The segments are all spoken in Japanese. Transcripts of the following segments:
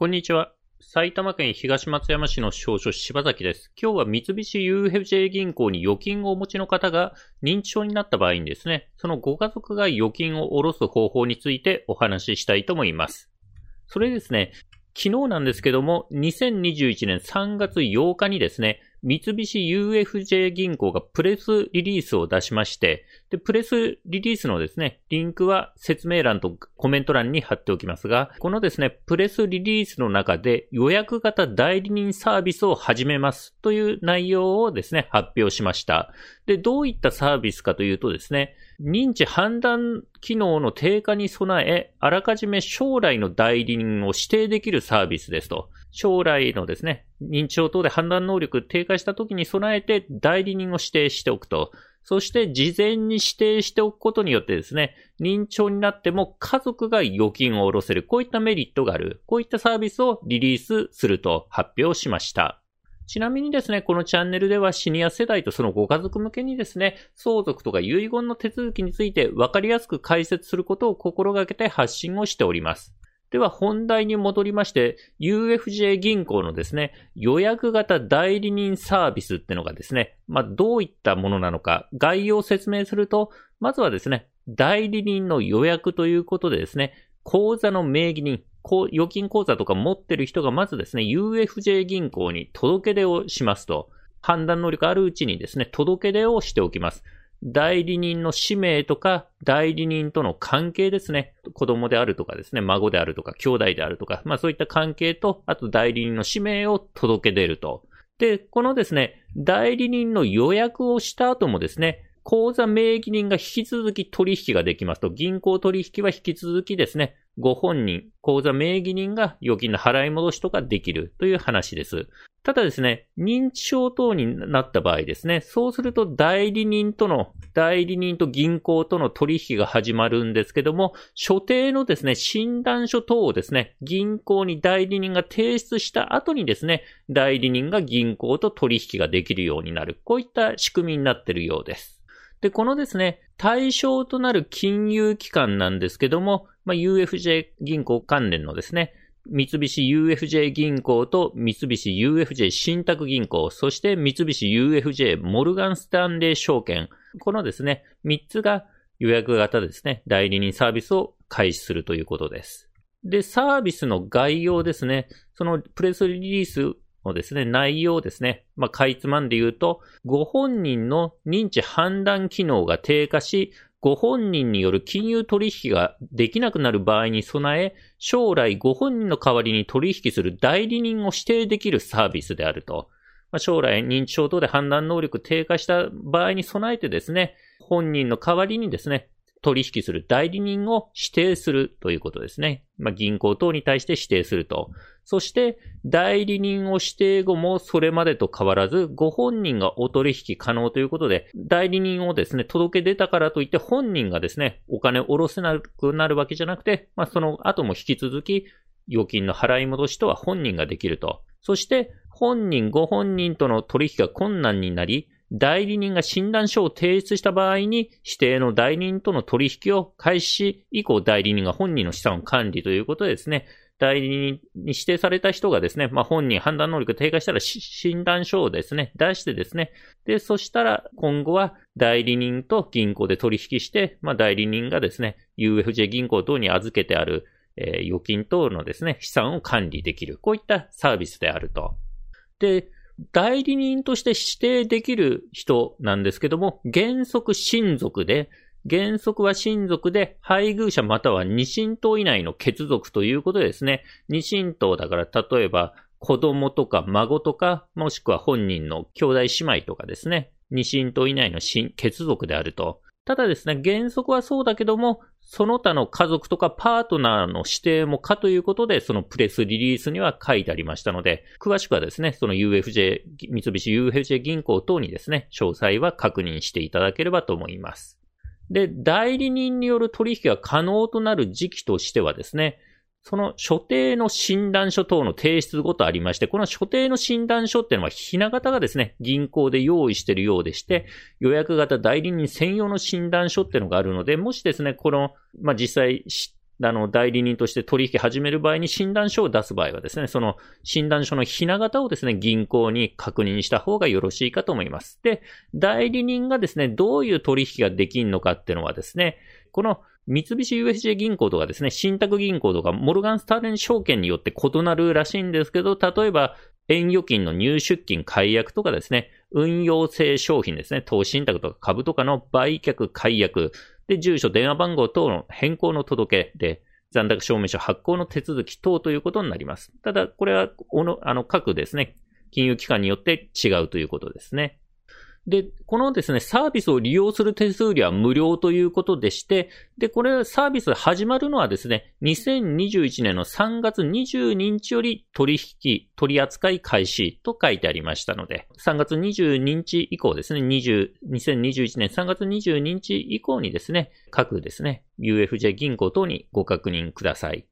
こんにちは。埼玉県東松山市の少書柴崎です。今日は三菱 UFJ 銀行に預金をお持ちの方が認知症になった場合にですね、そのご家族が預金を下ろす方法についてお話ししたいと思います。それですね、昨日なんですけども、2021年3月8日にですね、三菱 UFJ 銀行がプレスリリースを出しまして、で、プレスリリースのですね、リンクは説明欄とコメント欄に貼っておきますが、このですね、プレスリリースの中で予約型代理人サービスを始めますという内容をですね、発表しました。で、どういったサービスかというとですね、認知判断機能の低下に備え、あらかじめ将来の代理人を指定できるサービスですと。将来のですね、認知症等で判断能力低下した時に備えて代理人を指定しておくと。そして事前に指定しておくことによってですね、認知症になっても家族が預金を下ろせる。こういったメリットがある。こういったサービスをリリースすると発表しました。ちなみにですね、このチャンネルではシニア世代とそのご家族向けにですね、相続とか遺言の手続きについて分かりやすく解説することを心がけて発信をしております。では本題に戻りまして、UFJ 銀行のですね、予約型代理人サービスってのがですね、まあ、どういったものなのか、概要を説明すると、まずはですね、代理人の予約ということでですね、口座の名義人、預金口座とか持ってる人がまずですね、UFJ 銀行に届け出をしますと、判断能力あるうちにですね、届け出をしておきます。代理人の氏名とか、代理人との関係ですね。子供であるとかですね、孫であるとか、兄弟であるとか、まあそういった関係と、あと代理人の氏名を届け出ると。で、このですね、代理人の予約をした後もですね、口座名義人が引き続き取引ができますと、銀行取引は引き続きですね、ご本人、口座名義人が預金の払い戻しとかできるという話です。ただですね、認知症等になった場合ですね、そうすると代理人との、代理人と銀行との取引が始まるんですけども、所定のですね、診断書等をですね、銀行に代理人が提出した後にですね、代理人が銀行と取引ができるようになる。こういった仕組みになっているようです。で、このですね、対象となる金融機関なんですけども、まあ、UFJ 銀行関連のですね、三菱 UFJ 銀行と三菱 UFJ 信託銀行、そして三菱 UFJ モルガンスタンレー証券。このですね、三つが予約型ですね、代理人サービスを開始するということです。で、サービスの概要ですね、そのプレスリリースのですね、内容ですね。まあ、かいつまんで言うと、ご本人の認知判断機能が低下し、ご本人による金融取引ができなくなる場合に備え、将来ご本人の代わりに取引する代理人を指定できるサービスであると。まあ、将来認知症等で判断能力低下した場合に備えてですね、本人の代わりにですね、取引する代理人を指定するということですね。まあ、銀行等に対して指定すると。そして、代理人を指定後もそれまでと変わらず、ご本人がお取引可能ということで、代理人をですね、届け出たからといって本人がですね、お金を下ろせなくなるわけじゃなくて、まあ、その後も引き続き、預金の払い戻しとは本人ができると。そして、本人、ご本人との取引が困難になり、代理人が診断書を提出した場合に、指定の代理人との取引を開始、以降代理人が本人の資産を管理ということでですね、代理人に指定された人がですね、まあ、本人判断能力が低下したら診断書をですね、出してですね、で、そしたら今後は代理人と銀行で取引して、まあ、代理人がですね、UFJ 銀行等に預けてある、えー、預金等のですね、資産を管理できる。こういったサービスであると。で、代理人として指定できる人なんですけども、原則親族で、原則は親族で、配偶者または二親等以内の血族ということですね、二親等だから例えば子供とか孫とか、もしくは本人の兄弟姉妹とかですね、二親等以内の血族であると。ただですね、原則はそうだけども、その他の家族とかパートナーの指定もかということで、そのプレスリリースには書いてありましたので、詳しくはですね、その UFJ、三菱 UFJ 銀行等にですね、詳細は確認していただければと思います。で、代理人による取引が可能となる時期としてはですね、その所定の診断書等の提出ごとありまして、この所定の診断書っていうのは、ひな形がですね、銀行で用意しているようでして、予約型代理人専用の診断書っていうのがあるので、もしですね、この、まあ、実際あの、代理人として取引始める場合に診断書を出す場合はですね、その診断書のひな形をですね、銀行に確認した方がよろしいかと思います。で、代理人がですね、どういう取引ができるのかっていうのはですね、この三菱 UFJ 銀行とかですね、信託銀行とか、モルガンスターレン証券によって異なるらしいんですけど、例えば、円預金の入出金解約とかですね、運用性商品ですね、投資信託とか株とかの売却解約、で、住所、電話番号等の変更の届けで、残高証明書発行の手続き等ということになります。ただ、これは、あの、各ですね、金融機関によって違うということですね。で、このですね、サービスを利用する手数料は無料ということでして、で、これサービス始まるのはですね、2021年の3月22日より取引、取扱い開始と書いてありましたので、3月22日以降ですね、20、2021年3月22日以降にですね、各ですね、UFJ 銀行等にご確認ください。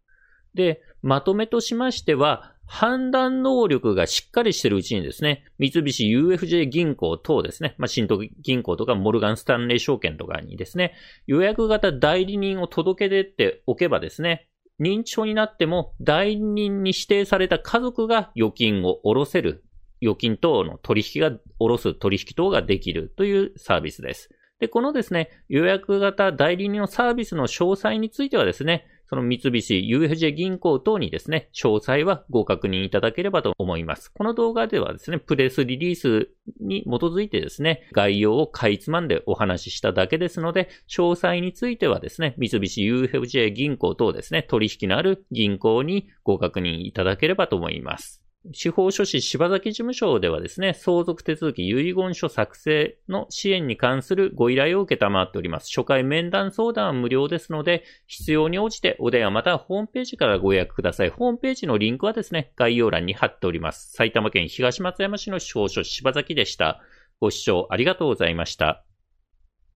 で、まとめとしましては、判断能力がしっかりしてるうちにですね、三菱 UFJ 銀行等ですね、まあ、新都銀行とかモルガンスタンレー証券とかにですね、予約型代理人を届け出ておけばですね、認知症になっても代理人に指定された家族が預金を下ろせる、預金等の取引が、下ろす取引等ができるというサービスです。で、このですね、予約型代理人のサービスの詳細についてはですね、その三菱 UFJ 銀行等にですね、詳細はご確認いただければと思います。この動画ではですね、プレスリリースに基づいてですね、概要をかいつまんでお話ししただけですので、詳細についてはですね、三菱 UFJ 銀行等ですね、取引のある銀行にご確認いただければと思います。司法書士柴崎事務所ではですね、相続手続き遺言書作成の支援に関するご依頼を受けたまっております。初回面談相談は無料ですので、必要に応じてお電話またはホームページからご予約ください。ホームページのリンクはですね、概要欄に貼っております。埼玉県東松山市の司法書士柴崎でした。ご視聴ありがとうございました。